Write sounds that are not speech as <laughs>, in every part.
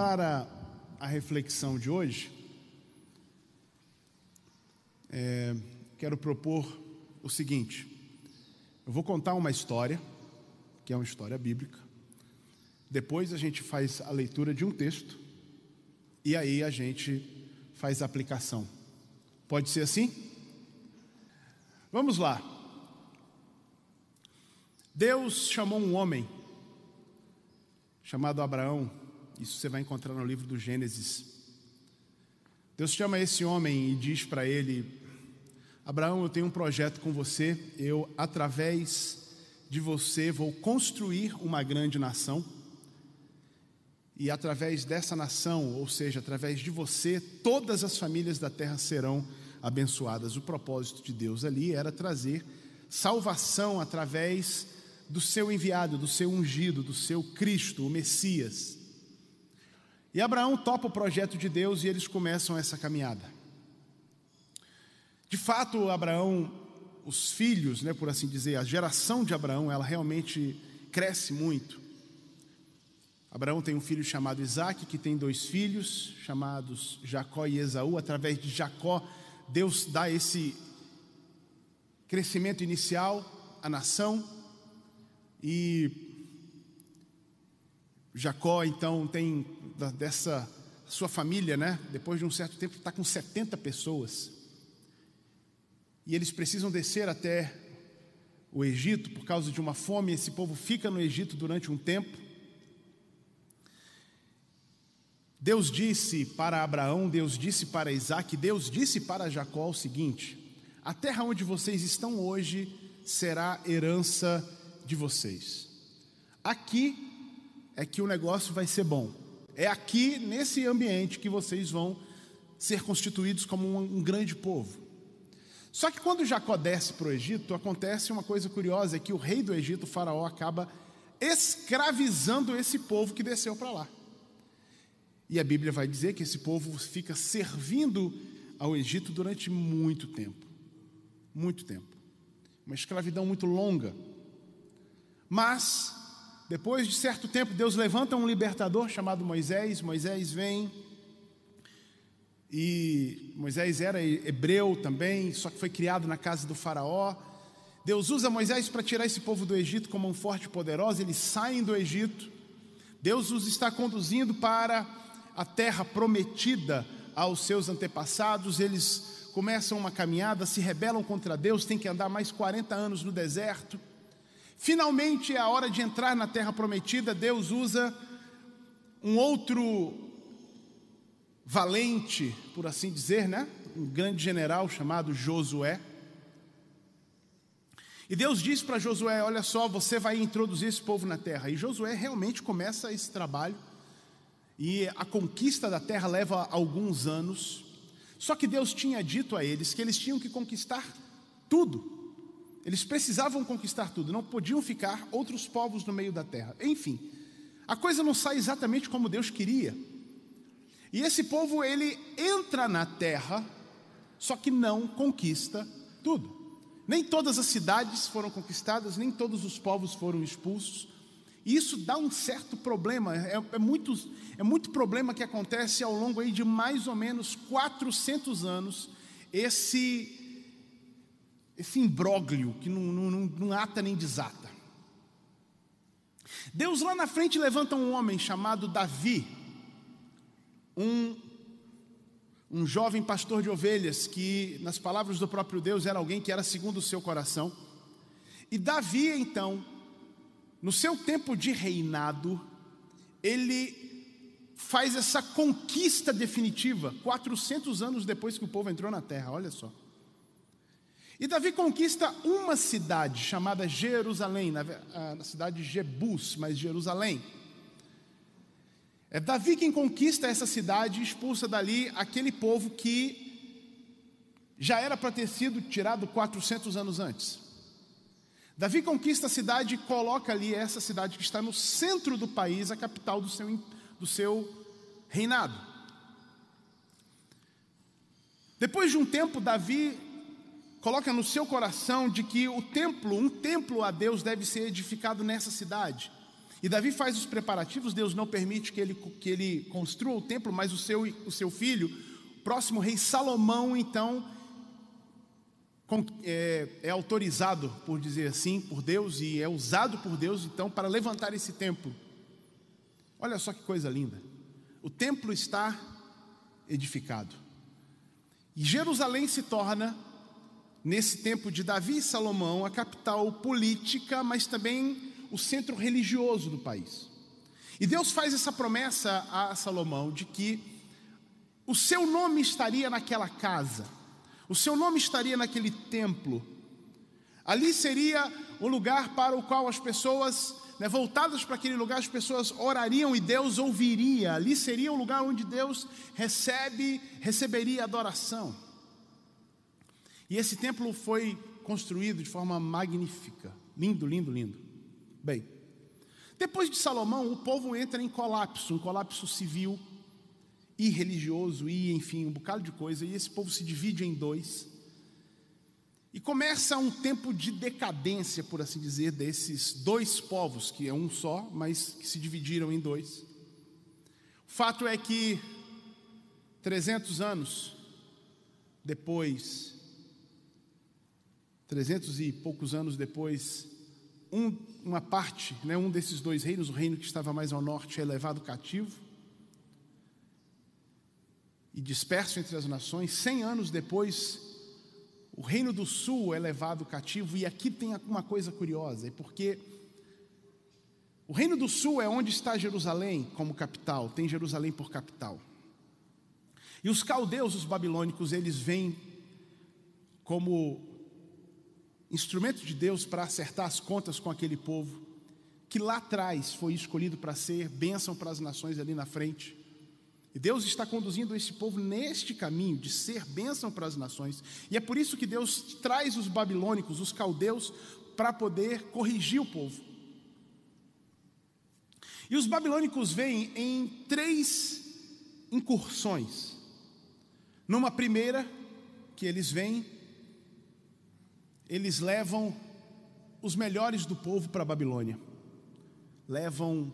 para a reflexão de hoje, é, quero propor o seguinte: eu vou contar uma história, que é uma história bíblica, depois a gente faz a leitura de um texto, e aí a gente faz a aplicação. Pode ser assim? Vamos lá. Deus chamou um homem chamado Abraão, isso você vai encontrar no livro do Gênesis. Deus chama esse homem e diz para ele: Abraão, eu tenho um projeto com você, eu, através de você, vou construir uma grande nação. E através dessa nação, ou seja, através de você, todas as famílias da terra serão abençoadas. O propósito de Deus ali era trazer salvação através do seu enviado, do seu ungido, do seu Cristo, o Messias. E Abraão topa o projeto de Deus e eles começam essa caminhada. De fato, Abraão, os filhos, né, por assim dizer, a geração de Abraão, ela realmente cresce muito. Abraão tem um filho chamado Isaac, que tem dois filhos, chamados Jacó e Esaú. Através de Jacó, Deus dá esse crescimento inicial à nação. E Jacó, então, tem dessa sua família, né? Depois de um certo tempo, está com 70 pessoas e eles precisam descer até o Egito por causa de uma fome. Esse povo fica no Egito durante um tempo. Deus disse para Abraão, Deus disse para Isaac, Deus disse para Jacó o seguinte: A terra onde vocês estão hoje será herança de vocês. Aqui é que o negócio vai ser bom. É aqui, nesse ambiente, que vocês vão ser constituídos como um, um grande povo. Só que quando Jacó desce para o Egito, acontece uma coisa curiosa: é que o rei do Egito, o Faraó, acaba escravizando esse povo que desceu para lá. E a Bíblia vai dizer que esse povo fica servindo ao Egito durante muito tempo muito tempo uma escravidão muito longa. Mas, depois de certo tempo, Deus levanta um libertador chamado Moisés. Moisés vem e Moisés era hebreu também, só que foi criado na casa do Faraó. Deus usa Moisés para tirar esse povo do Egito como um forte e poderoso, eles saem do Egito. Deus os está conduzindo para a terra prometida aos seus antepassados. Eles começam uma caminhada, se rebelam contra Deus, têm que andar mais 40 anos no deserto. Finalmente é a hora de entrar na terra prometida. Deus usa um outro valente, por assim dizer, né? Um grande general chamado Josué. E Deus diz para Josué: Olha só, você vai introduzir esse povo na terra. E Josué realmente começa esse trabalho. E a conquista da terra leva alguns anos. Só que Deus tinha dito a eles que eles tinham que conquistar tudo. Eles precisavam conquistar tudo, não podiam ficar outros povos no meio da terra. Enfim, a coisa não sai exatamente como Deus queria. E esse povo ele entra na terra, só que não conquista tudo. Nem todas as cidades foram conquistadas, nem todos os povos foram expulsos. E isso dá um certo problema, é, é, muito, é muito problema que acontece ao longo aí de mais ou menos 400 anos, esse, esse imbróglio que não, não, não, ata nem desata. Deus lá na frente levanta um homem chamado Davi, um, um jovem pastor de ovelhas que, nas palavras do próprio Deus, era alguém que era segundo o seu coração. E Davi, então, no seu tempo de reinado, ele faz essa conquista definitiva, 400 anos depois que o povo entrou na terra, olha só. E Davi conquista uma cidade chamada Jerusalém, na, ah, na cidade de Jebus, mas Jerusalém. É Davi quem conquista essa cidade e expulsa dali aquele povo que já era para ter sido tirado 400 anos antes. Davi conquista a cidade e coloca ali essa cidade que está no centro do país, a capital do seu, do seu reinado. Depois de um tempo, Davi coloca no seu coração de que o templo, um templo a Deus deve ser edificado nessa cidade. E Davi faz os preparativos, Deus não permite que ele, que ele construa o templo, mas o seu, o seu filho, o próximo rei Salomão, então, é, é, autorizado, por dizer assim, por Deus e é usado por Deus, então, para levantar esse templo. Olha só que coisa linda. O templo está edificado. E Jerusalém se torna, nesse tempo de Davi e Salomão, a capital política, mas também o centro religioso do país. E Deus faz essa promessa a Salomão de que o seu nome estaria naquela casa, o seu nome estaria naquele templo. Ali seria o lugar para o qual as pessoas, né, voltadas para aquele lugar, as pessoas orariam e Deus ouviria. Ali seria o lugar onde Deus recebe, receberia adoração. E esse templo foi construído de forma magnífica, lindo, lindo, lindo. Bem, depois de Salomão, o povo entra em colapso, um colapso civil e religioso e, enfim, um bocado de coisa, e esse povo se divide em dois. E começa um tempo de decadência, por assim dizer, desses dois povos, que é um só, mas que se dividiram em dois. O fato é que 300 anos depois, 300 e poucos anos depois, um, uma parte, né, um desses dois reinos, o reino que estava mais ao norte, é levado cativo e disperso entre as nações. Cem anos depois, o reino do sul é levado cativo. E aqui tem uma coisa curiosa, é porque o reino do sul é onde está Jerusalém como capital, tem Jerusalém por capital. E os caldeus, os babilônicos, eles vêm como instrumento de Deus para acertar as contas com aquele povo, que lá atrás foi escolhido para ser bênção para as nações ali na frente. E Deus está conduzindo esse povo neste caminho de ser bênção para as nações. E é por isso que Deus traz os babilônicos, os caldeus, para poder corrigir o povo. E os babilônicos vêm em três incursões. Numa primeira, que eles vêm eles levam os melhores do povo para a Babilônia. Levam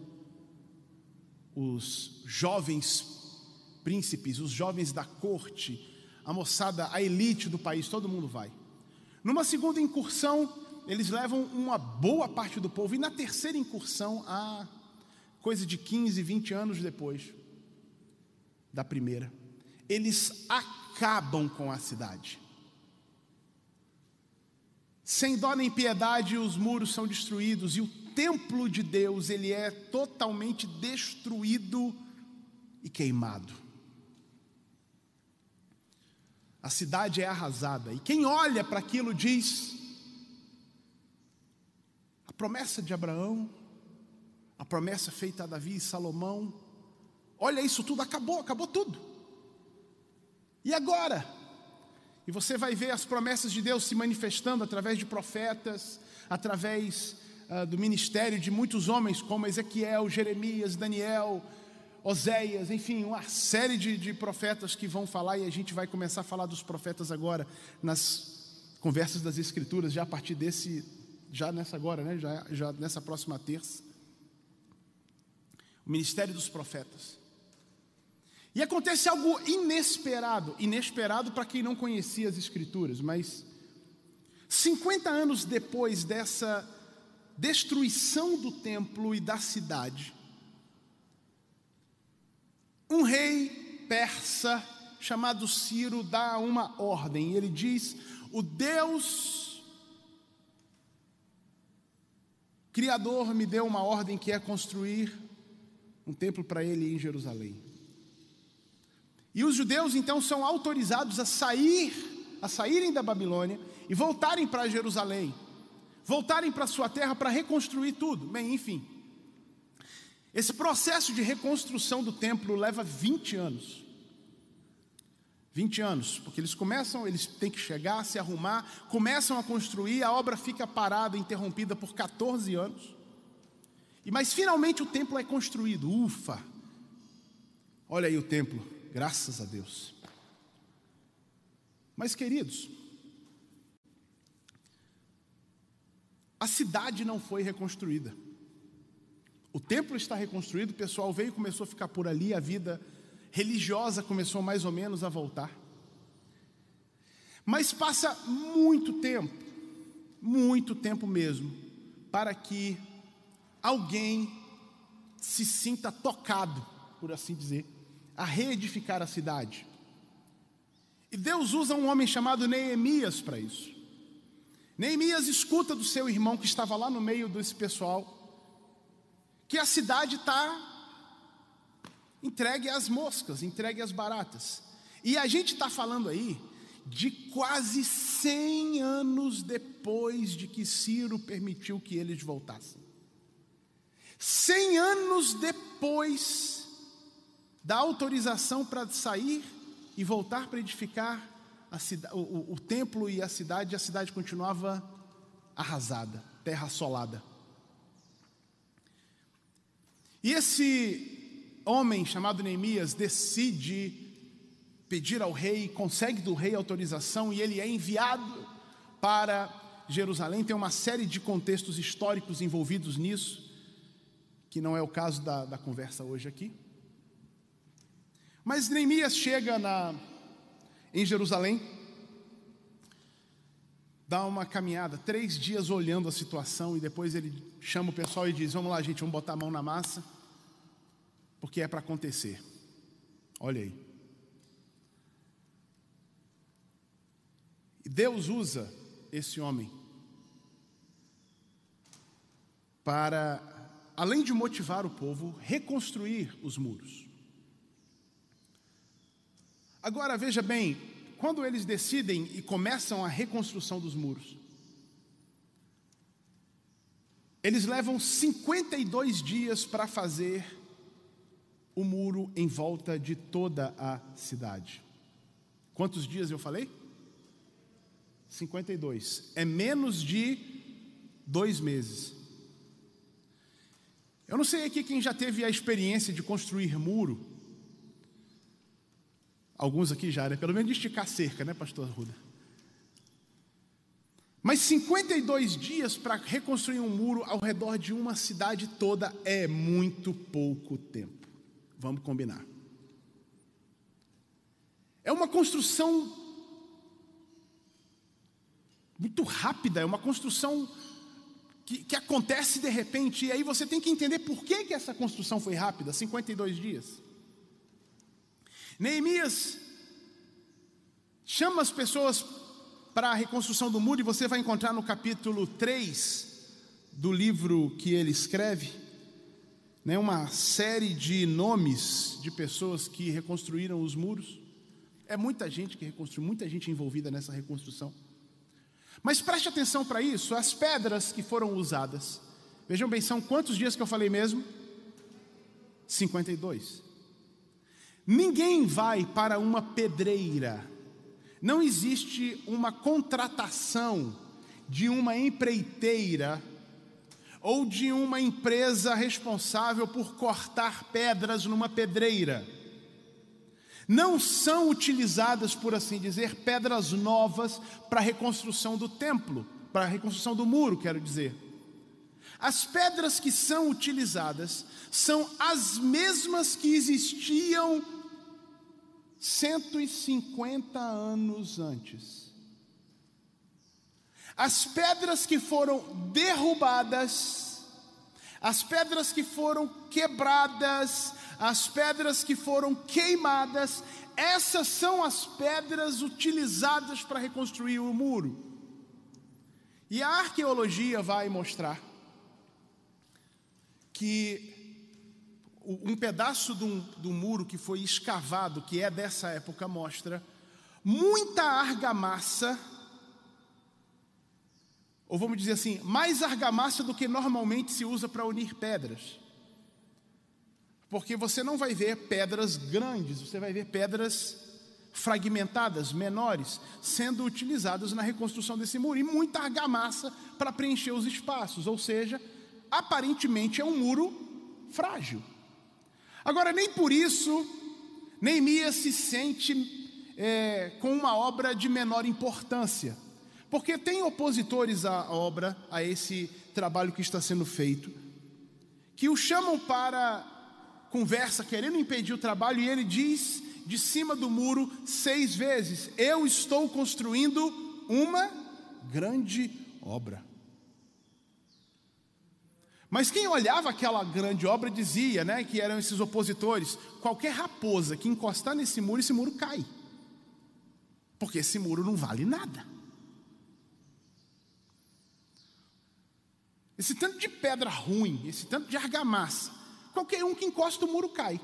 os jovens príncipes, os jovens da corte, a moçada, a elite do país, todo mundo vai. Numa segunda incursão, eles levam uma boa parte do povo, e na terceira incursão, a coisa de 15, 20 anos depois da primeira, eles acabam com a cidade. Sem dó nem piedade, os muros são destruídos e o templo de Deus, ele é totalmente destruído e queimado. A cidade é arrasada e quem olha para aquilo diz: a promessa de Abraão, a promessa feita a Davi e Salomão, olha isso tudo, acabou, acabou tudo. E agora? E você vai ver as promessas de Deus se manifestando através de profetas, através uh, do ministério de muitos homens, como Ezequiel, Jeremias, Daniel, Oséias, enfim, uma série de, de profetas que vão falar, e a gente vai começar a falar dos profetas agora, nas conversas das Escrituras, já a partir desse, já nessa agora, né? já, já nessa próxima terça. O ministério dos profetas. E acontece algo inesperado, inesperado para quem não conhecia as Escrituras, mas 50 anos depois dessa destruição do templo e da cidade, um rei persa chamado Ciro dá uma ordem, e ele diz: O Deus Criador me deu uma ordem que é construir um templo para ele em Jerusalém. E os judeus então são autorizados a sair, a saírem da Babilônia e voltarem para Jerusalém, voltarem para sua terra para reconstruir tudo. Bem, enfim. Esse processo de reconstrução do templo leva 20 anos. 20 anos, porque eles começam, eles têm que chegar, se arrumar, começam a construir, a obra fica parada, interrompida por 14 anos. E mas finalmente o templo é construído. Ufa! Olha aí o templo Graças a Deus. Mas, queridos, a cidade não foi reconstruída. O templo está reconstruído, o pessoal veio e começou a ficar por ali, a vida religiosa começou mais ou menos a voltar. Mas passa muito tempo, muito tempo mesmo, para que alguém se sinta tocado, por assim dizer, a reedificar a cidade. E Deus usa um homem chamado Neemias para isso. Neemias escuta do seu irmão que estava lá no meio desse pessoal que a cidade está entregue às moscas, entregue às baratas. E a gente está falando aí de quase 100 anos depois de que Ciro permitiu que eles voltassem. 100 anos depois da autorização para sair e voltar para edificar cidade, o, o, o templo e a cidade, a cidade continuava arrasada, terra assolada. E esse homem chamado Neemias decide pedir ao rei, consegue do rei autorização e ele é enviado para Jerusalém. Tem uma série de contextos históricos envolvidos nisso, que não é o caso da, da conversa hoje aqui. Mas Neemias chega na, em Jerusalém, dá uma caminhada, três dias olhando a situação, e depois ele chama o pessoal e diz: Vamos lá, gente, vamos botar a mão na massa, porque é para acontecer. Olha aí. E Deus usa esse homem para, além de motivar o povo, reconstruir os muros. Agora veja bem, quando eles decidem e começam a reconstrução dos muros, eles levam 52 dias para fazer o muro em volta de toda a cidade. Quantos dias eu falei? 52. É menos de dois meses. Eu não sei aqui quem já teve a experiência de construir muro. Alguns aqui já, né? Pelo menos de esticar cerca, né, pastor Ruda? Mas 52 dias para reconstruir um muro ao redor de uma cidade toda é muito pouco tempo. Vamos combinar. É uma construção muito rápida, é uma construção que, que, acontece de repente, e aí você tem que entender por que, que essa construção foi rápida 52 dias. Neemias chama as pessoas para a reconstrução do muro, e você vai encontrar no capítulo 3 do livro que ele escreve, né, uma série de nomes de pessoas que reconstruíram os muros. É muita gente que reconstruiu, muita gente envolvida nessa reconstrução. Mas preste atenção para isso, as pedras que foram usadas. Vejam bem, são quantos dias que eu falei mesmo? 52. Ninguém vai para uma pedreira, não existe uma contratação de uma empreiteira ou de uma empresa responsável por cortar pedras numa pedreira. Não são utilizadas, por assim dizer, pedras novas para a reconstrução do templo, para a reconstrução do muro, quero dizer. As pedras que são utilizadas são as mesmas que existiam 150 anos antes. As pedras que foram derrubadas, as pedras que foram quebradas, as pedras que foram queimadas, essas são as pedras utilizadas para reconstruir o muro. E a arqueologia vai mostrar que um pedaço do, do muro que foi escavado, que é dessa época, mostra muita argamassa, ou vamos dizer assim, mais argamassa do que normalmente se usa para unir pedras. Porque você não vai ver pedras grandes, você vai ver pedras fragmentadas, menores, sendo utilizadas na reconstrução desse muro, e muita argamassa para preencher os espaços, ou seja, aparentemente é um muro frágil. Agora, nem por isso, Neemias se sente é, com uma obra de menor importância, porque tem opositores à obra, a esse trabalho que está sendo feito, que o chamam para conversa, querendo impedir o trabalho, e ele diz de cima do muro seis vezes: Eu estou construindo uma grande obra. Mas quem olhava aquela grande obra dizia, né, que eram esses opositores, qualquer raposa que encostar nesse muro, esse muro cai. Porque esse muro não vale nada. Esse tanto de pedra ruim, esse tanto de argamassa, qualquer um que encosta o muro cai.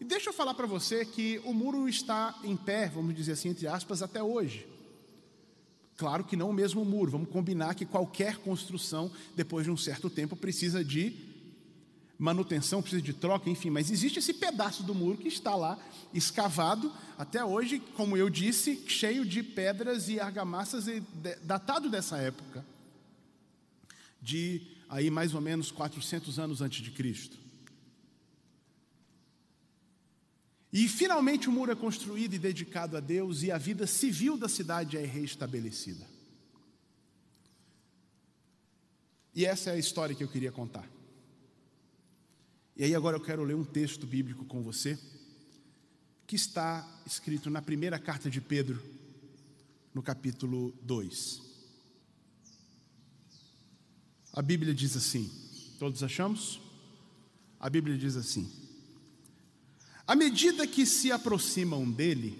E deixa eu falar para você que o muro está em pé, vamos dizer assim, entre aspas, até hoje. Claro que não o mesmo muro, vamos combinar que qualquer construção, depois de um certo tempo, precisa de manutenção, precisa de troca, enfim, mas existe esse pedaço do muro que está lá, escavado, até hoje, como eu disse, cheio de pedras e argamassas, datado dessa época, de aí mais ou menos 400 anos antes de Cristo. E finalmente o muro é construído e dedicado a Deus, e a vida civil da cidade é reestabelecida. E essa é a história que eu queria contar. E aí agora eu quero ler um texto bíblico com você, que está escrito na primeira carta de Pedro, no capítulo 2. A Bíblia diz assim: todos achamos? A Bíblia diz assim: à medida que se aproximam dele,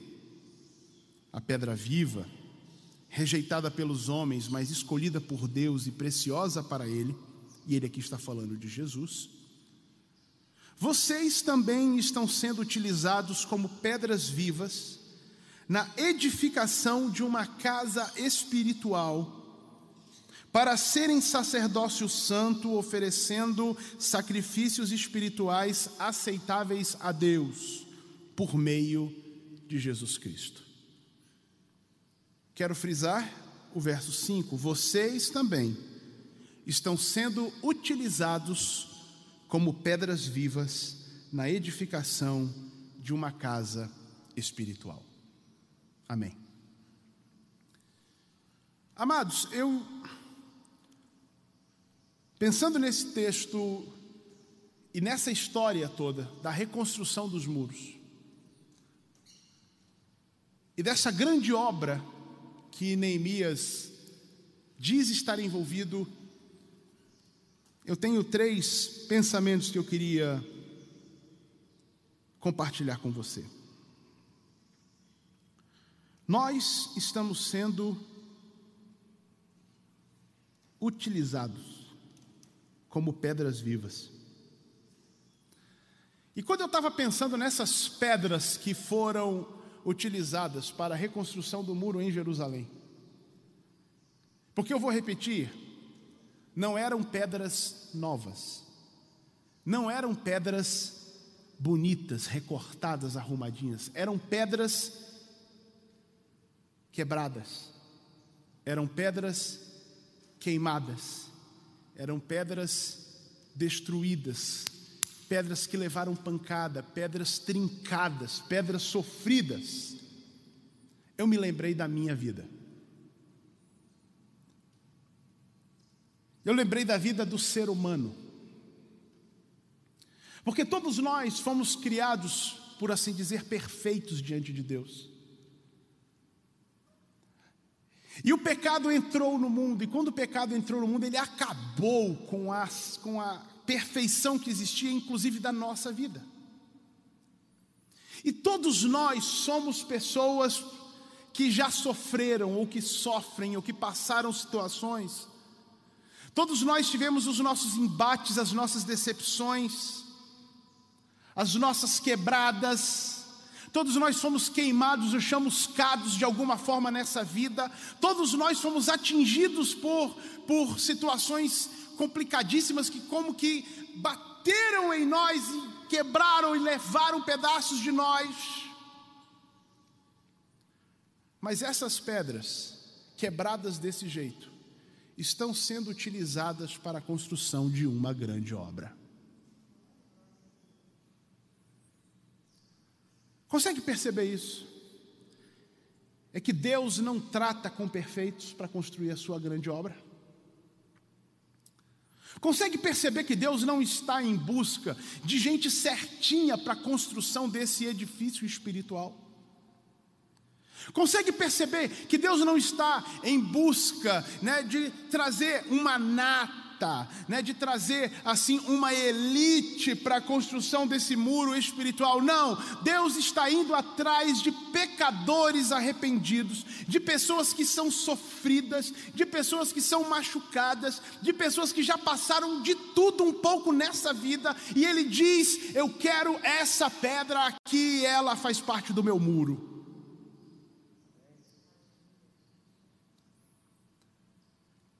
a pedra viva, rejeitada pelos homens, mas escolhida por Deus e preciosa para ele, e ele aqui está falando de Jesus, vocês também estão sendo utilizados como pedras vivas na edificação de uma casa espiritual para serem sacerdócio santo, oferecendo sacrifícios espirituais aceitáveis a Deus, por meio de Jesus Cristo. Quero frisar o verso 5: vocês também estão sendo utilizados como pedras vivas na edificação de uma casa espiritual. Amém. Amados, eu Pensando nesse texto e nessa história toda da reconstrução dos muros, e dessa grande obra que Neemias diz estar envolvido, eu tenho três pensamentos que eu queria compartilhar com você. Nós estamos sendo utilizados como pedras vivas. E quando eu estava pensando nessas pedras que foram utilizadas para a reconstrução do muro em Jerusalém, porque eu vou repetir, não eram pedras novas, não eram pedras bonitas, recortadas, arrumadinhas, eram pedras quebradas, eram pedras queimadas, eram pedras destruídas, pedras que levaram pancada, pedras trincadas, pedras sofridas. Eu me lembrei da minha vida. Eu lembrei da vida do ser humano. Porque todos nós fomos criados, por assim dizer, perfeitos diante de Deus. E o pecado entrou no mundo, e quando o pecado entrou no mundo, ele acabou com, as, com a perfeição que existia, inclusive da nossa vida. E todos nós somos pessoas que já sofreram, ou que sofrem, ou que passaram situações. Todos nós tivemos os nossos embates, as nossas decepções, as nossas quebradas, Todos nós fomos queimados ou chamuscados de alguma forma nessa vida. Todos nós fomos atingidos por, por situações complicadíssimas que como que bateram em nós e quebraram e levaram pedaços de nós. Mas essas pedras, quebradas desse jeito, estão sendo utilizadas para a construção de uma grande obra. Consegue perceber isso? É que Deus não trata com perfeitos para construir a sua grande obra. Consegue perceber que Deus não está em busca de gente certinha para a construção desse edifício espiritual? Consegue perceber que Deus não está em busca né, de trazer uma nata né, de trazer assim uma elite para a construção desse muro espiritual. Não, Deus está indo atrás de pecadores arrependidos, de pessoas que são sofridas, de pessoas que são machucadas, de pessoas que já passaram de tudo um pouco nessa vida, e Ele diz: Eu quero essa pedra aqui, ela faz parte do meu muro.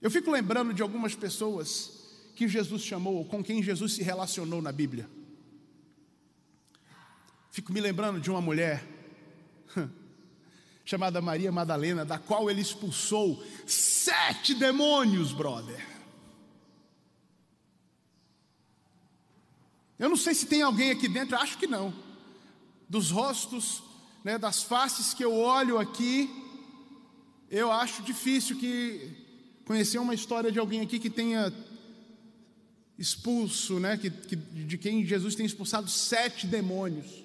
Eu fico lembrando de algumas pessoas que Jesus chamou, com quem Jesus se relacionou na Bíblia. Fico me lembrando de uma mulher chamada Maria Madalena, da qual ele expulsou sete demônios, brother. Eu não sei se tem alguém aqui dentro, acho que não. Dos rostos, né, das faces que eu olho aqui, eu acho difícil que conhecer uma história de alguém aqui que tenha expulso, né, que, que, de quem Jesus tem expulsado sete demônios.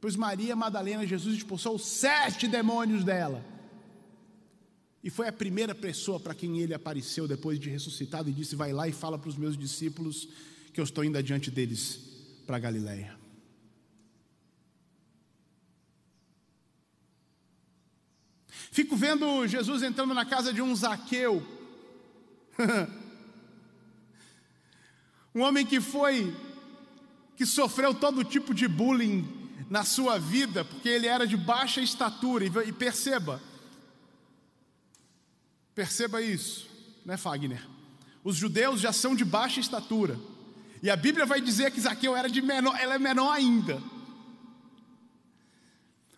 Pois Maria Madalena, Jesus expulsou sete demônios dela. E foi a primeira pessoa para quem ele apareceu depois de ressuscitado e disse: Vai lá e fala para os meus discípulos que eu estou indo adiante deles para Galiléia. Fico vendo Jesus entrando na casa de um Zaqueu. <laughs> um homem que foi, que sofreu todo tipo de bullying na sua vida, porque ele era de baixa estatura. E perceba, perceba isso, né, Fagner? Os judeus já são de baixa estatura. E a Bíblia vai dizer que Zaqueu era de menor, ela é menor ainda.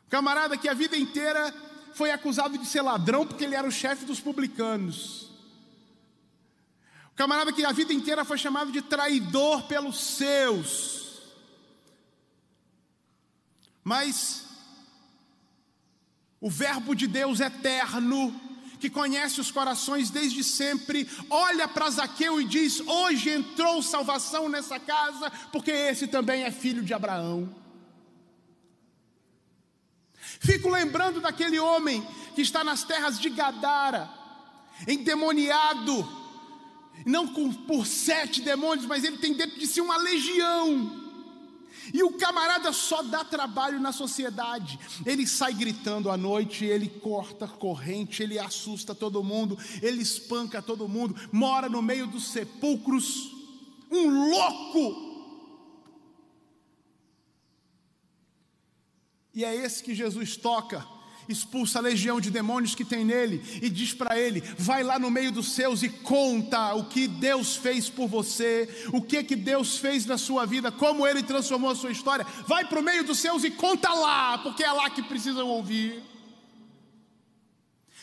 Camarada que a vida inteira foi acusado de ser ladrão porque ele era o chefe dos publicanos. O camarada que a vida inteira foi chamado de traidor pelos seus. Mas o Verbo de Deus eterno, que conhece os corações desde sempre, olha para Zaqueu e diz: Hoje entrou salvação nessa casa, porque esse também é filho de Abraão. Fico lembrando daquele homem que está nas terras de Gadara, endemoniado, não por sete demônios, mas ele tem dentro de si uma legião. E o camarada só dá trabalho na sociedade. Ele sai gritando à noite, ele corta corrente, ele assusta todo mundo, ele espanca todo mundo, mora no meio dos sepulcros. Um louco E é esse que Jesus toca, expulsa a legião de demônios que tem nele e diz para ele: vai lá no meio dos seus e conta o que Deus fez por você, o que que Deus fez na sua vida, como ele transformou a sua história. Vai para o meio dos seus e conta lá, porque é lá que precisam ouvir.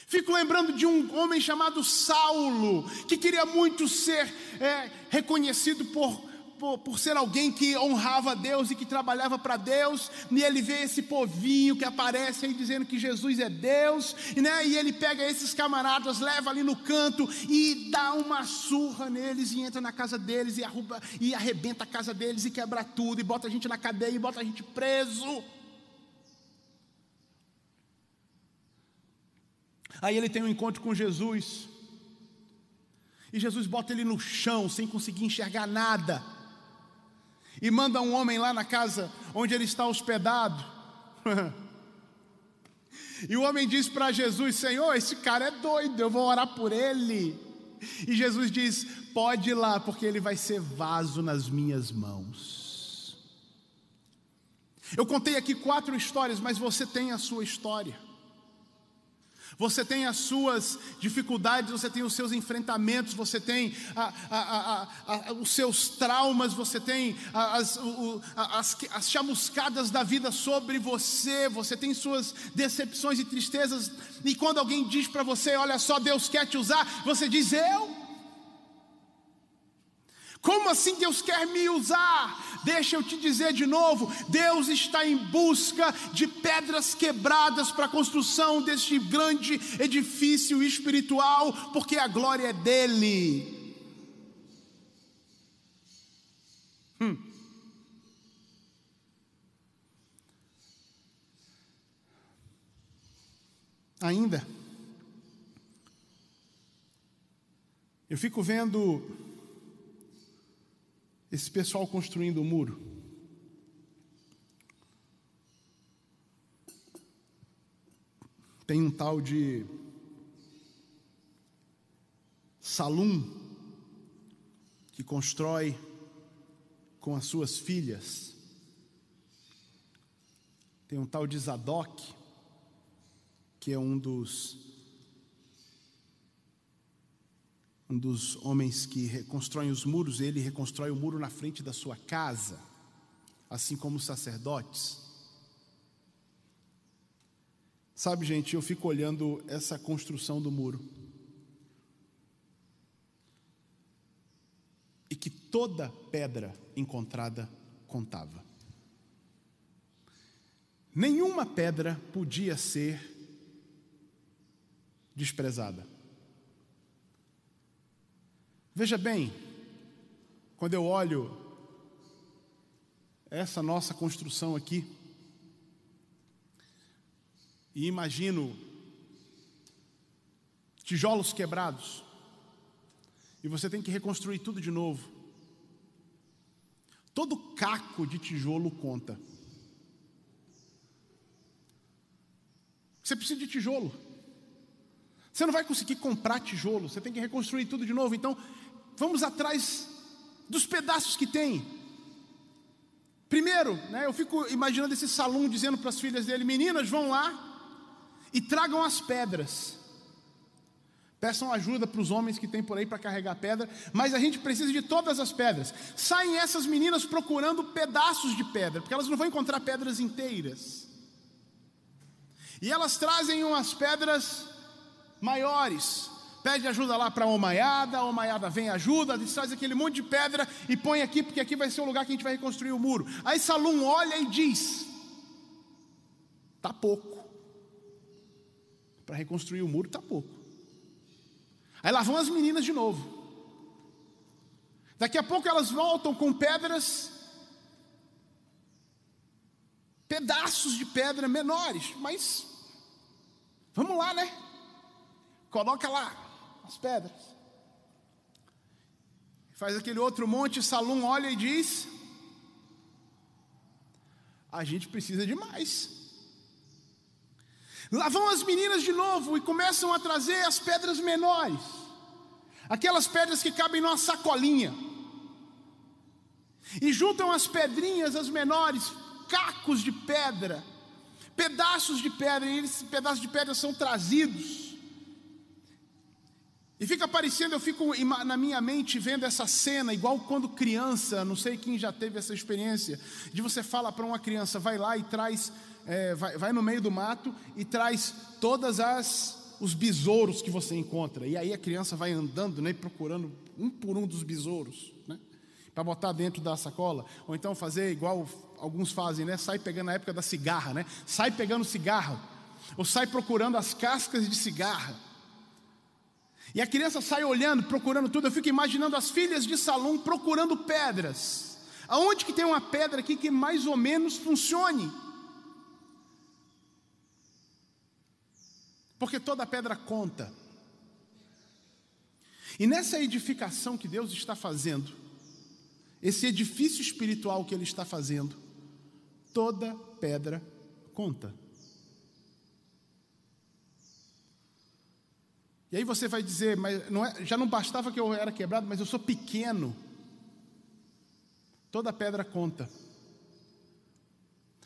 Fico lembrando de um homem chamado Saulo, que queria muito ser é, reconhecido por por, por ser alguém que honrava Deus e que trabalhava para Deus, e ele vê esse povinho que aparece aí dizendo que Jesus é Deus, né? e ele pega esses camaradas, leva ali no canto e dá uma surra neles, e entra na casa deles, e, arruba, e arrebenta a casa deles, e quebra tudo, e bota a gente na cadeia, e bota a gente preso. Aí ele tem um encontro com Jesus. E Jesus bota ele no chão, sem conseguir enxergar nada e manda um homem lá na casa onde ele está hospedado. <laughs> e o homem diz para Jesus: Senhor, esse cara é doido, eu vou orar por ele. E Jesus diz: Pode ir lá, porque ele vai ser vaso nas minhas mãos. Eu contei aqui quatro histórias, mas você tem a sua história. Você tem as suas dificuldades, você tem os seus enfrentamentos, você tem a, a, a, os seus traumas, você tem as, as, as chamuscadas da vida sobre você, você tem suas decepções e tristezas. E quando alguém diz para você, olha só, Deus quer te usar, você diz, eu? Como assim Deus quer me usar? Deixa eu te dizer de novo: Deus está em busca de pedras quebradas para a construção deste grande edifício espiritual, porque a glória é dele. Hum. Ainda, eu fico vendo esse pessoal construindo o muro. Tem um tal de Salum que constrói com as suas filhas. Tem um tal de Zadok, que é um dos um dos homens que reconstrói os muros, ele reconstrói o muro na frente da sua casa, assim como os sacerdotes. Sabe, gente, eu fico olhando essa construção do muro. E que toda pedra encontrada contava. Nenhuma pedra podia ser desprezada. Veja bem, quando eu olho essa nossa construção aqui, e imagino tijolos quebrados, e você tem que reconstruir tudo de novo. Todo caco de tijolo conta. Você precisa de tijolo. Você não vai conseguir comprar tijolo, você tem que reconstruir tudo de novo. Então, vamos atrás dos pedaços que tem. Primeiro, né, eu fico imaginando esse salão dizendo para as filhas dele: meninas, vão lá e tragam as pedras. Peçam ajuda para os homens que tem por aí para carregar pedra, mas a gente precisa de todas as pedras. Saem essas meninas procurando pedaços de pedra, porque elas não vão encontrar pedras inteiras. E elas trazem umas pedras maiores. Pede ajuda lá para a Omaiada, a Omaiada vem ajuda, traz aquele monte de pedra e põe aqui, porque aqui vai ser o lugar que a gente vai reconstruir o muro. Aí Salum olha e diz: Está pouco. Para reconstruir o muro está pouco. Aí lá vão as meninas de novo. Daqui a pouco elas voltam com pedras, pedaços de pedra menores, mas vamos lá, né? Coloca lá as pedras. Faz aquele outro monte, Salom olha e diz: A gente precisa de mais. Lá vão as meninas de novo e começam a trazer as pedras menores, aquelas pedras que cabem numa sacolinha, e juntam as pedrinhas, as menores, cacos de pedra, pedaços de pedra, e esses pedaços de pedra são trazidos. E fica aparecendo, eu fico na minha mente vendo essa cena, igual quando criança, não sei quem já teve essa experiência, de você fala para uma criança, vai lá e traz é, vai, vai no meio do mato e traz todas as os besouros que você encontra. E aí a criança vai andando, né, procurando um por um dos besouros, né, para botar dentro da sacola. Ou então fazer igual alguns fazem, né, sai pegando na época da cigarra, né, sai pegando cigarro, ou sai procurando as cascas de cigarra. E a criança sai olhando, procurando tudo. Eu fico imaginando as filhas de Salom procurando pedras. Aonde que tem uma pedra aqui que mais ou menos funcione? porque toda pedra conta. E nessa edificação que Deus está fazendo, esse edifício espiritual que Ele está fazendo, toda pedra conta. E aí você vai dizer, mas não é, já não bastava que eu era quebrado, mas eu sou pequeno. Toda pedra conta.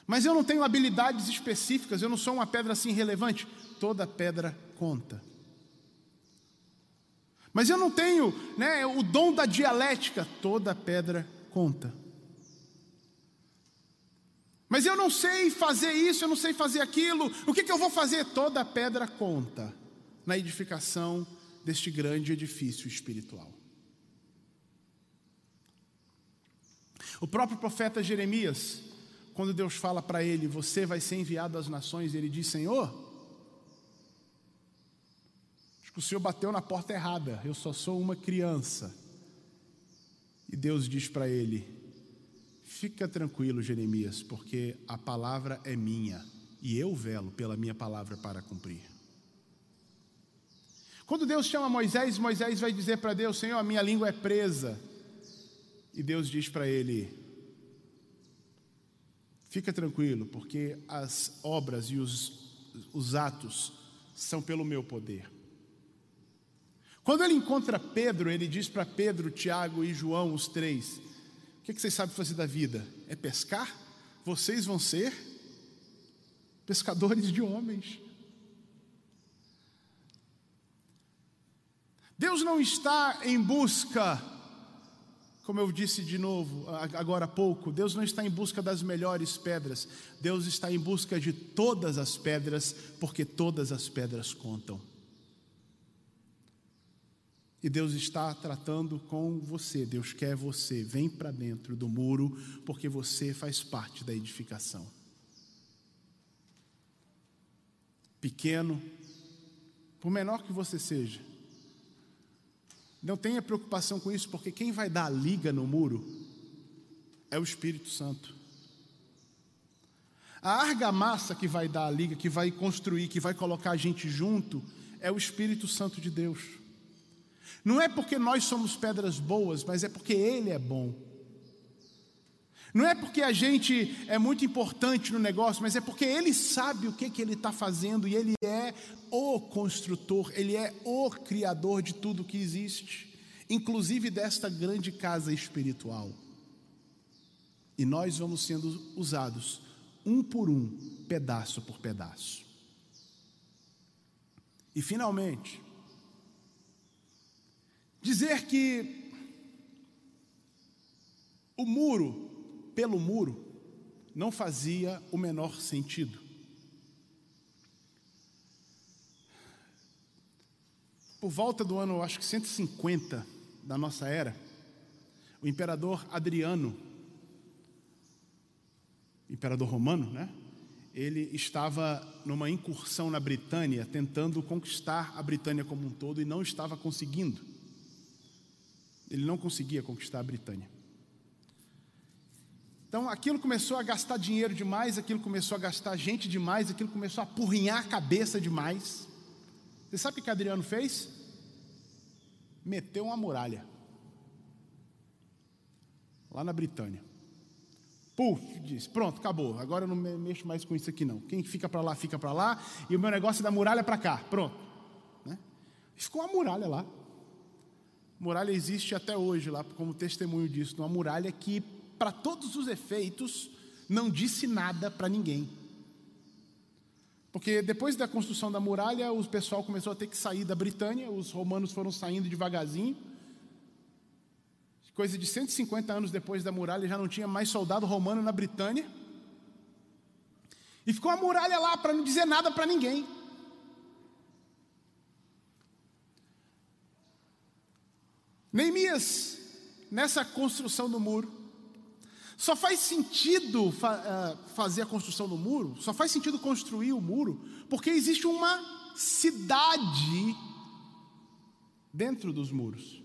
Mas eu não tenho habilidades específicas, eu não sou uma pedra assim relevante. Toda pedra conta. Mas eu não tenho né, o dom da dialética, toda pedra conta. Mas eu não sei fazer isso, eu não sei fazer aquilo, o que, que eu vou fazer? Toda pedra conta na edificação deste grande edifício espiritual. O próprio profeta Jeremias, quando Deus fala para ele, você vai ser enviado às nações, ele diz: Senhor, acho que o Senhor bateu na porta errada, eu só sou uma criança. E Deus diz para ele: Fica tranquilo, Jeremias, porque a palavra é minha e eu velo pela minha palavra para cumprir. Quando Deus chama Moisés, Moisés vai dizer para Deus: Senhor, a minha língua é presa. E Deus diz para ele: Fica tranquilo, porque as obras e os, os atos são pelo meu poder. Quando ele encontra Pedro, ele diz para Pedro, Tiago e João, os três: O que, que vocês sabem fazer da vida? É pescar? Vocês vão ser pescadores de homens. Deus não está em busca, como eu disse de novo agora há pouco, Deus não está em busca das melhores pedras, Deus está em busca de todas as pedras, porque todas as pedras contam. E Deus está tratando com você, Deus quer você, vem para dentro do muro, porque você faz parte da edificação. Pequeno, por menor que você seja, não tenha preocupação com isso, porque quem vai dar a liga no muro é o Espírito Santo. A argamassa que vai dar a liga, que vai construir, que vai colocar a gente junto, é o Espírito Santo de Deus. Não é porque nós somos pedras boas, mas é porque Ele é bom. Não é porque a gente é muito importante no negócio, mas é porque Ele sabe o que, que Ele está fazendo e Ele é o construtor, Ele é o criador de tudo que existe, inclusive desta grande casa espiritual. E nós vamos sendo usados um por um, pedaço por pedaço. E finalmente, Dizer que o muro, pelo muro, não fazia o menor sentido. Por volta do ano, acho que 150 da nossa era, o imperador Adriano, imperador romano, né? Ele estava numa incursão na Britânia, tentando conquistar a Britânia como um todo e não estava conseguindo. Ele não conseguia conquistar a Britânia. Então aquilo começou a gastar dinheiro demais, aquilo começou a gastar gente demais, aquilo começou a apurrinhar a cabeça demais. Você sabe o que Adriano fez? Meteu uma muralha. Lá na Britânia. Puf, disse, pronto, acabou. Agora eu não mexo mais com isso aqui não. Quem fica para lá, fica para lá. E o meu negócio é da muralha para cá. Pronto. Né? Ficou uma muralha lá muralha existe até hoje lá como testemunho disso, uma muralha que, para todos os efeitos, não disse nada para ninguém. Porque depois da construção da muralha, o pessoal começou a ter que sair da Britânia, os romanos foram saindo devagarzinho. Coisa de 150 anos depois da muralha, já não tinha mais soldado romano na Britânia. E ficou a muralha lá para não dizer nada para ninguém. Neemias, nessa construção do muro, só faz sentido fa uh, fazer a construção do muro, só faz sentido construir o muro, porque existe uma cidade dentro dos muros.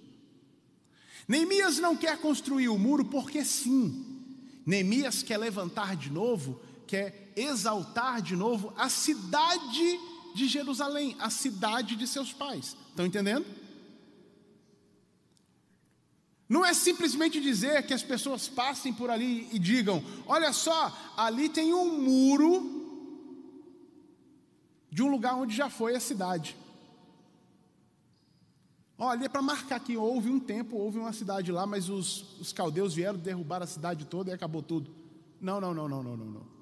Neemias não quer construir o muro porque sim. Neemias quer levantar de novo, quer exaltar de novo a cidade de Jerusalém, a cidade de seus pais. Estão entendendo? Não é simplesmente dizer que as pessoas passem por ali e digam: olha só, ali tem um muro de um lugar onde já foi a cidade. Olha, é para marcar que houve um tempo, houve uma cidade lá, mas os, os caldeus vieram derrubar a cidade toda e acabou tudo. Não, não, não, não, não, não, não.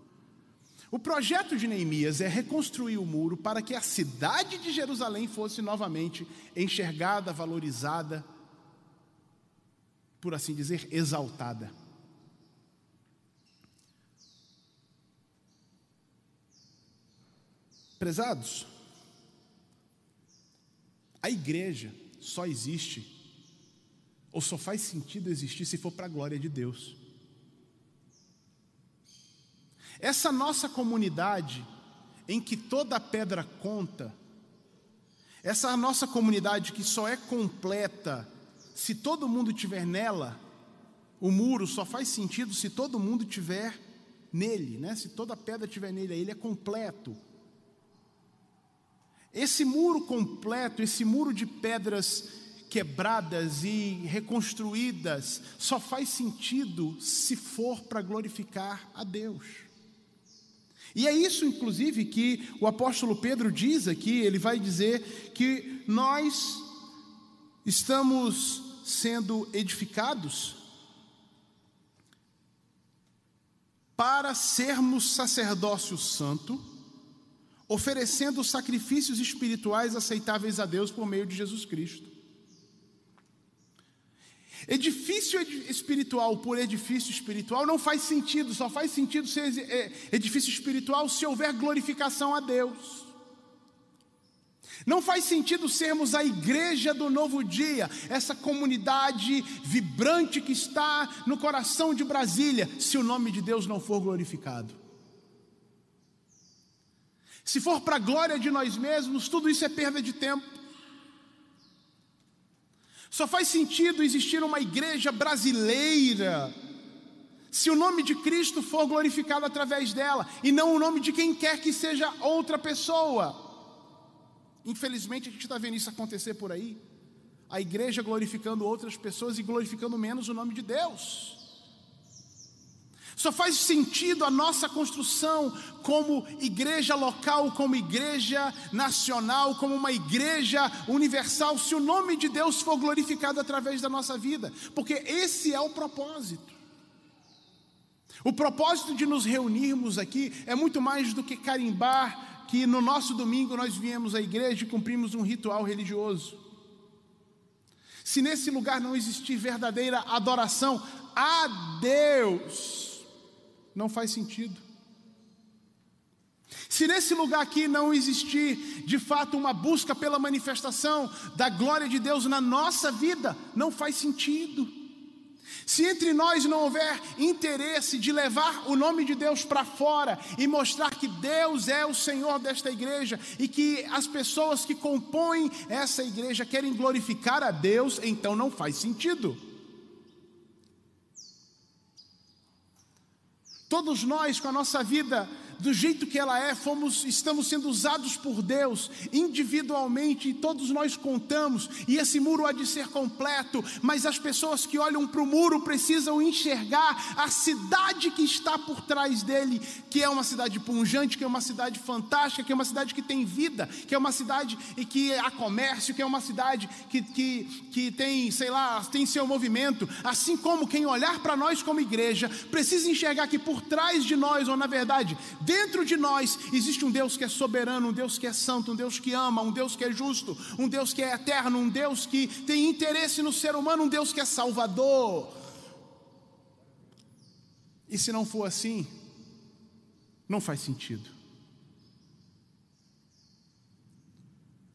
O projeto de Neemias é reconstruir o muro para que a cidade de Jerusalém fosse novamente enxergada, valorizada por assim dizer, exaltada. Prezados, a igreja só existe, ou só faz sentido existir se for para a glória de Deus. Essa nossa comunidade, em que toda pedra conta, essa nossa comunidade que só é completa se todo mundo estiver nela, o muro só faz sentido se todo mundo tiver nele, né? Se toda pedra tiver nele, ele é completo. Esse muro completo, esse muro de pedras quebradas e reconstruídas, só faz sentido se for para glorificar a Deus. E é isso, inclusive, que o apóstolo Pedro diz aqui, ele vai dizer que nós estamos sendo edificados para sermos sacerdócio santo, oferecendo sacrifícios espirituais aceitáveis a Deus por meio de Jesus Cristo. Edifício espiritual por edifício espiritual não faz sentido, só faz sentido ser é, edifício espiritual se houver glorificação a Deus. Não faz sentido sermos a igreja do novo dia, essa comunidade vibrante que está no coração de Brasília, se o nome de Deus não for glorificado. Se for para a glória de nós mesmos, tudo isso é perda de tempo. Só faz sentido existir uma igreja brasileira se o nome de Cristo for glorificado através dela e não o nome de quem quer que seja outra pessoa. Infelizmente, a gente está vendo isso acontecer por aí. A igreja glorificando outras pessoas e glorificando menos o nome de Deus. Só faz sentido a nossa construção como igreja local, como igreja nacional, como uma igreja universal, se o nome de Deus for glorificado através da nossa vida, porque esse é o propósito. O propósito de nos reunirmos aqui é muito mais do que carimbar que no nosso domingo nós viemos à igreja e cumprimos um ritual religioso. Se nesse lugar não existir verdadeira adoração a Deus, não faz sentido. Se nesse lugar aqui não existir de fato uma busca pela manifestação da glória de Deus na nossa vida, não faz sentido. Se entre nós não houver interesse de levar o nome de Deus para fora e mostrar que Deus é o Senhor desta igreja e que as pessoas que compõem essa igreja querem glorificar a Deus, então não faz sentido. Todos nós, com a nossa vida do jeito que ela é, fomos, estamos sendo usados por Deus individualmente, e todos nós contamos, e esse muro há de ser completo, mas as pessoas que olham para o muro precisam enxergar a cidade que está por trás dele, que é uma cidade punjante, que é uma cidade fantástica, que é uma cidade que tem vida, que é uma cidade e que há comércio, que é uma cidade que, que, que tem, sei lá, tem seu movimento, assim como quem olhar para nós como igreja, precisa enxergar que por trás de nós, ou na verdade, Dentro de nós existe um Deus que é soberano, um Deus que é santo, um Deus que ama, um Deus que é justo, um Deus que é eterno, um Deus que tem interesse no ser humano, um Deus que é salvador. E se não for assim, não faz sentido.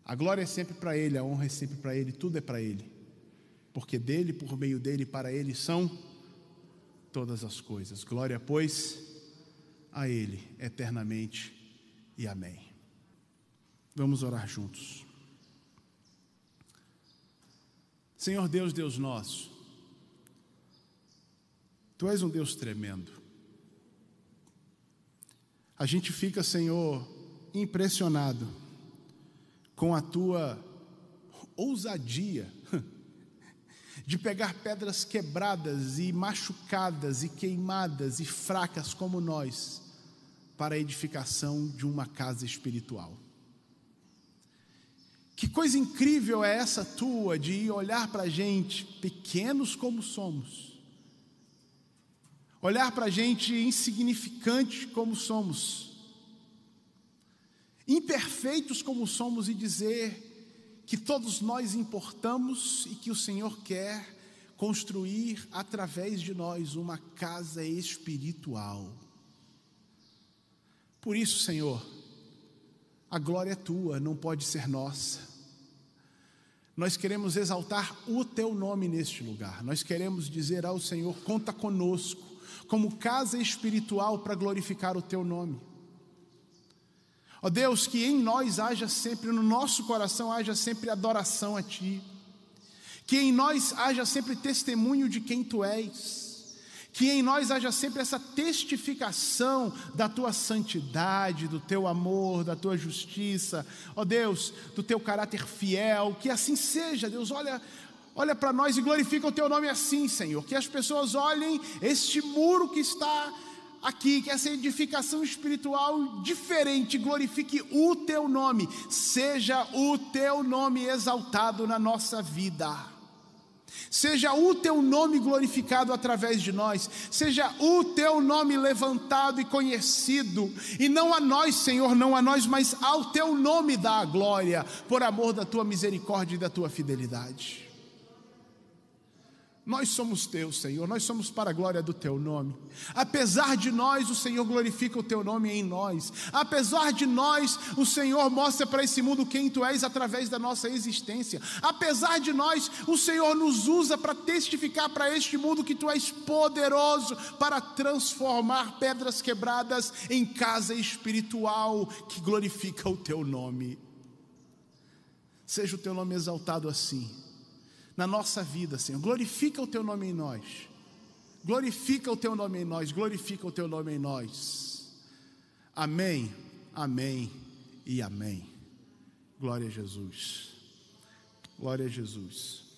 A glória é sempre para Ele, a honra é sempre para Ele, tudo é para Ele. Porque dele, por meio dele, para Ele são todas as coisas. Glória, pois, a Ele eternamente e amém. Vamos orar juntos. Senhor Deus, Deus nosso, Tu és um Deus tremendo. A gente fica, Senhor, impressionado com a Tua ousadia <laughs> de pegar pedras quebradas e machucadas e queimadas e fracas como nós, para a edificação de uma casa espiritual. Que coisa incrível é essa tua de olhar para a gente, pequenos como somos, olhar para a gente insignificante como somos, imperfeitos como somos e dizer: que todos nós importamos e que o Senhor quer construir através de nós uma casa espiritual. Por isso, Senhor, a glória é tua, não pode ser nossa. Nós queremos exaltar o teu nome neste lugar. Nós queremos dizer ao Senhor: conta conosco, como casa espiritual para glorificar o teu nome. Ó oh Deus, que em nós haja sempre, no nosso coração haja sempre adoração a Ti, que em nós haja sempre testemunho de quem Tu és, Que em nós haja sempre essa testificação da tua santidade, do teu amor, da tua justiça, ó Deus, do teu caráter fiel, que assim seja, Deus, olha, olha para nós e glorifica o teu nome assim, Senhor, que as pessoas olhem este muro que está aqui, que essa edificação espiritual diferente glorifique o teu nome, seja o teu nome exaltado na nossa vida. Seja o teu nome glorificado através de nós, seja o teu nome levantado e conhecido, e não a nós, Senhor, não a nós, mas ao teu nome dá a glória, por amor da tua misericórdia e da tua fidelidade. Nós somos teus, Senhor, nós somos para a glória do teu nome. Apesar de nós, o Senhor glorifica o teu nome em nós. Apesar de nós, o Senhor mostra para esse mundo quem tu és através da nossa existência. Apesar de nós, o Senhor nos usa para testificar para este mundo que tu és poderoso para transformar pedras quebradas em casa espiritual que glorifica o teu nome. Seja o teu nome exaltado assim na nossa vida, Senhor. Glorifica o teu nome em nós. Glorifica o teu nome em nós. Glorifica o teu nome em nós. Amém, amém e amém. Glória a Jesus. Glória a Jesus.